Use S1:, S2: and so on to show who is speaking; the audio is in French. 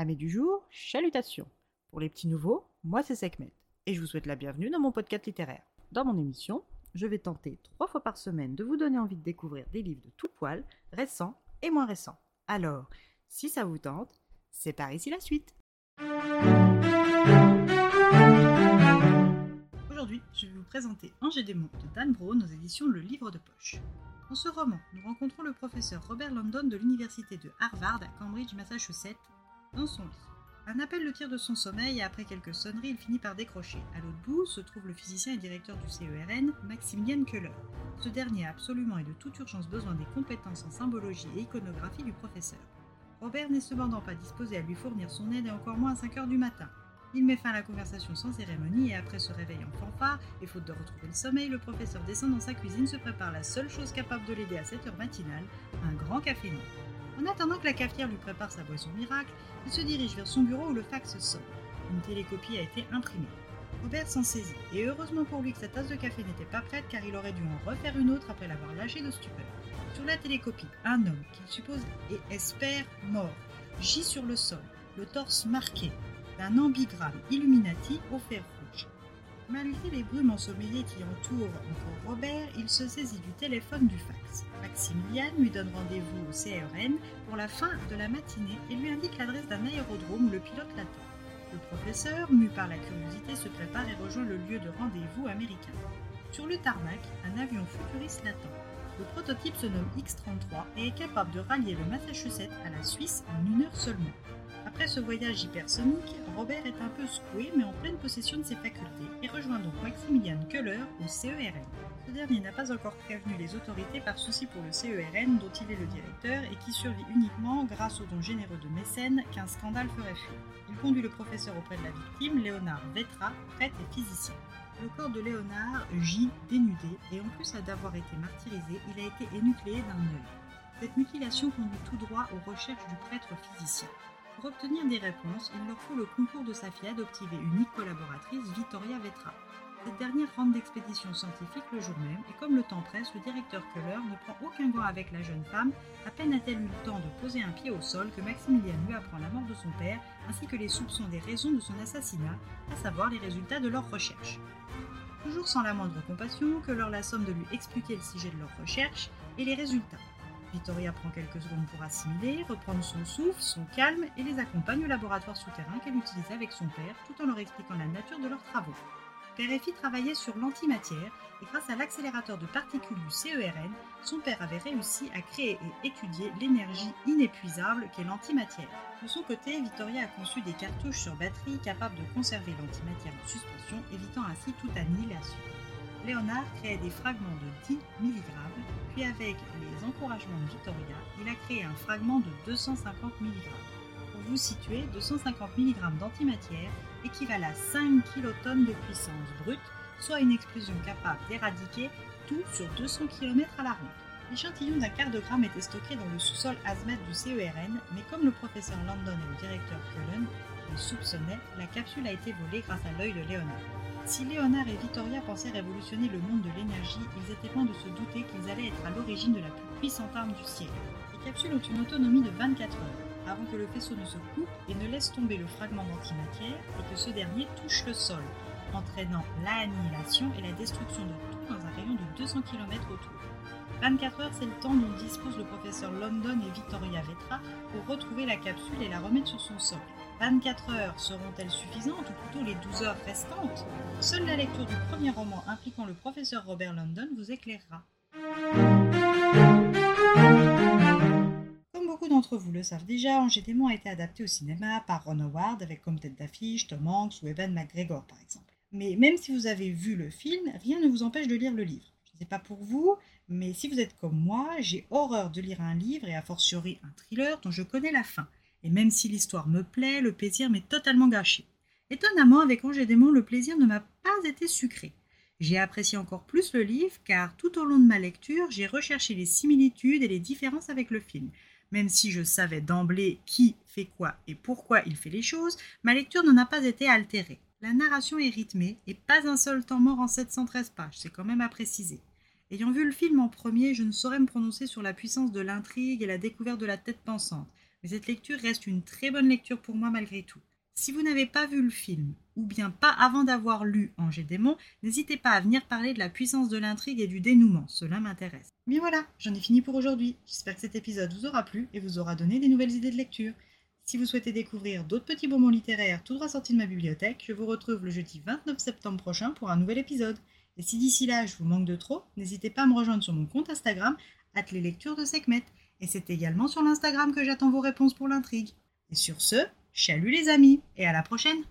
S1: Amis du jour, chalutations. Pour les petits nouveaux, moi c'est Sekhmet et je vous souhaite la bienvenue dans mon podcast littéraire. Dans mon émission, je vais tenter trois fois par semaine de vous donner envie de découvrir des livres de tout poil, récents et moins récents. Alors, si ça vous tente, c'est par ici la suite. Aujourd'hui, je vais vous présenter Angers Démon de Dan Brown aux éditions Le Livre de Poche. Dans ce roman, nous rencontrons le professeur Robert Landon de l'université de Harvard à Cambridge, Massachusetts, dans son lit. Un appel le tire de son sommeil et après quelques sonneries, il finit par décrocher. À l'autre bout se trouve le physicien et directeur du CERN, Maximilian Keller. Ce dernier a absolument et de toute urgence besoin des compétences en symbologie et iconographie du professeur. Robert n'est cependant pas disposé à lui fournir son aide et encore moins à 5 heures du matin. Il met fin à la conversation sans cérémonie et après se réveille en fanfare, et faute de retrouver le sommeil, le professeur descend dans sa cuisine, se prépare la seule chose capable de l'aider à cette heure matinale, un grand café noir. En attendant que la cafetière lui prépare sa boisson miracle, il se dirige vers son bureau où le fax sonne. Une télécopie a été imprimée. Robert s'en saisit, et heureusement pour lui que sa tasse de café n'était pas prête car il aurait dû en refaire une autre après l'avoir lâchée de stupeur. Sur la télécopie, un homme qu'il suppose et espère mort gît sur le sol, le torse marqué, d'un ambigramme Illuminati au fer. Malgré les brumes ensommeillées qui entourent encore Robert, il se saisit du téléphone du fax. Maximilian lui donne rendez-vous au CRN pour la fin de la matinée et lui indique l'adresse d'un aérodrome où le pilote l'attend. Le professeur, mu par la curiosité, se prépare et rejoint le lieu de rendez-vous américain. Sur le tarmac, un avion futuriste l'attend. Le prototype se nomme X-33 et est capable de rallier le Massachusetts à la Suisse en une heure seulement. Après ce voyage hypersonique, Robert est un peu secoué mais en pleine possession de ses facultés et rejoint donc Maximilian Keller au CERN. Ce dernier n'a pas encore prévenu les autorités par souci pour le CERN dont il est le directeur et qui survit uniquement grâce aux dons généreux de mécènes qu'un scandale ferait fuir. Il conduit le professeur auprès de la victime, Léonard Vetra, prêtre et physicien. Le corps de Léonard gît dénudé et en plus d'avoir été martyrisé, il a été énucléé d'un œil. Cette mutilation conduit tout droit aux recherches du prêtre physicien. Pour obtenir des réponses, il leur faut le concours de sa fille adoptive et unique collaboratrice, Vittoria Vetra. Cette dernière rentre d'expédition scientifique le jour même, et comme le temps presse, le directeur Keller ne prend aucun gant avec la jeune femme. À peine a-t-elle eu le temps de poser un pied au sol que Maximilien lui apprend la mort de son père, ainsi que les soupçons des raisons de son assassinat, à savoir les résultats de leurs recherches. Toujours sans la moindre compassion, Keller la somme de lui expliquer le sujet de leurs recherches et les résultats. Victoria prend quelques secondes pour assimiler, reprendre son souffle, son calme et les accompagne au laboratoire souterrain qu'elle utilisait avec son père tout en leur expliquant la nature de leurs travaux. Fille travaillaient sur l'antimatière et grâce à l'accélérateur de particules du CERN, son père avait réussi à créer et étudier l'énergie inépuisable qu'est l'antimatière. De son côté, Victoria a conçu des cartouches sur batterie capables de conserver l'antimatière en suspension, évitant ainsi toute annihilation. Léonard créait des fragments de 10 mg, puis avec les encouragements de Victoria, il a créé un fragment de 250 mg. Vous situer, 250 mg d'antimatière équivalent à 5 kilotonnes de puissance brute, soit une explosion capable d'éradiquer tout sur 200 km à la ronde. L'échantillon d'un quart de gramme était stocké dans le sous-sol Hazmat du CERN, mais comme le professeur Landon et le directeur Cullen le soupçonnaient, la capsule a été volée grâce à l'œil de Léonard. Si Léonard et Vittoria pensaient révolutionner le monde de l'énergie, ils étaient loin de se douter qu'ils allaient être à l'origine de la plus puissante arme du ciel. Les capsules ont une autonomie de 24 heures, avant que le faisceau ne se coupe et ne laisse tomber le fragment d'antimatière et que ce dernier touche le sol, entraînant l'annihilation et la destruction de tout dans un rayon de 200 km autour. 24 heures, c'est le temps dont dispose le professeur London et Victoria Vetra pour retrouver la capsule et la remettre sur son socle. 24 heures seront-elles suffisantes ou plutôt les 12 heures restantes? Seule la lecture du premier roman impliquant le professeur Robert London vous éclairera. D'entre vous le savent déjà, Angers Démon a été adapté au cinéma par Ron Howard avec comme tête d'affiche Tom Hanks ou Evan McGregor par exemple. Mais même si vous avez vu le film, rien ne vous empêche de lire le livre. Je ne sais pas pour vous, mais si vous êtes comme moi, j'ai horreur de lire un livre et a fortiori un thriller dont je connais la fin. Et même si l'histoire me plaît, le plaisir m'est totalement gâché. Étonnamment, avec Angers Démon, le plaisir ne m'a pas été sucré. J'ai apprécié encore plus le livre car tout au long de ma lecture, j'ai recherché les similitudes et les différences avec le film. Même si je savais d'emblée qui fait quoi et pourquoi il fait les choses, ma lecture n'en a pas été altérée. La narration est rythmée et pas un seul temps mort en 713 pages, c'est quand même à préciser. Ayant vu le film en premier, je ne saurais me prononcer sur la puissance de l'intrigue et la découverte de la tête pensante. mais cette lecture reste une très bonne lecture pour moi malgré tout. Si vous n'avez pas vu le film, ou bien pas avant d'avoir lu Angers Démon, n'hésitez pas à venir parler de la puissance de l'intrigue et du dénouement, cela m'intéresse. Mais voilà, j'en ai fini pour aujourd'hui. J'espère que cet épisode vous aura plu et vous aura donné des nouvelles idées de lecture. Si vous souhaitez découvrir d'autres petits bonbons littéraires tout droit sortis de ma bibliothèque, je vous retrouve le jeudi 29 septembre prochain pour un nouvel épisode. Et si d'ici là je vous manque de trop, n'hésitez pas à me rejoindre sur mon compte Instagram, les de Sekhmet. Et c'est également sur l'Instagram que j'attends vos réponses pour l'intrigue. Et sur ce, Chalut les amis et à la prochaine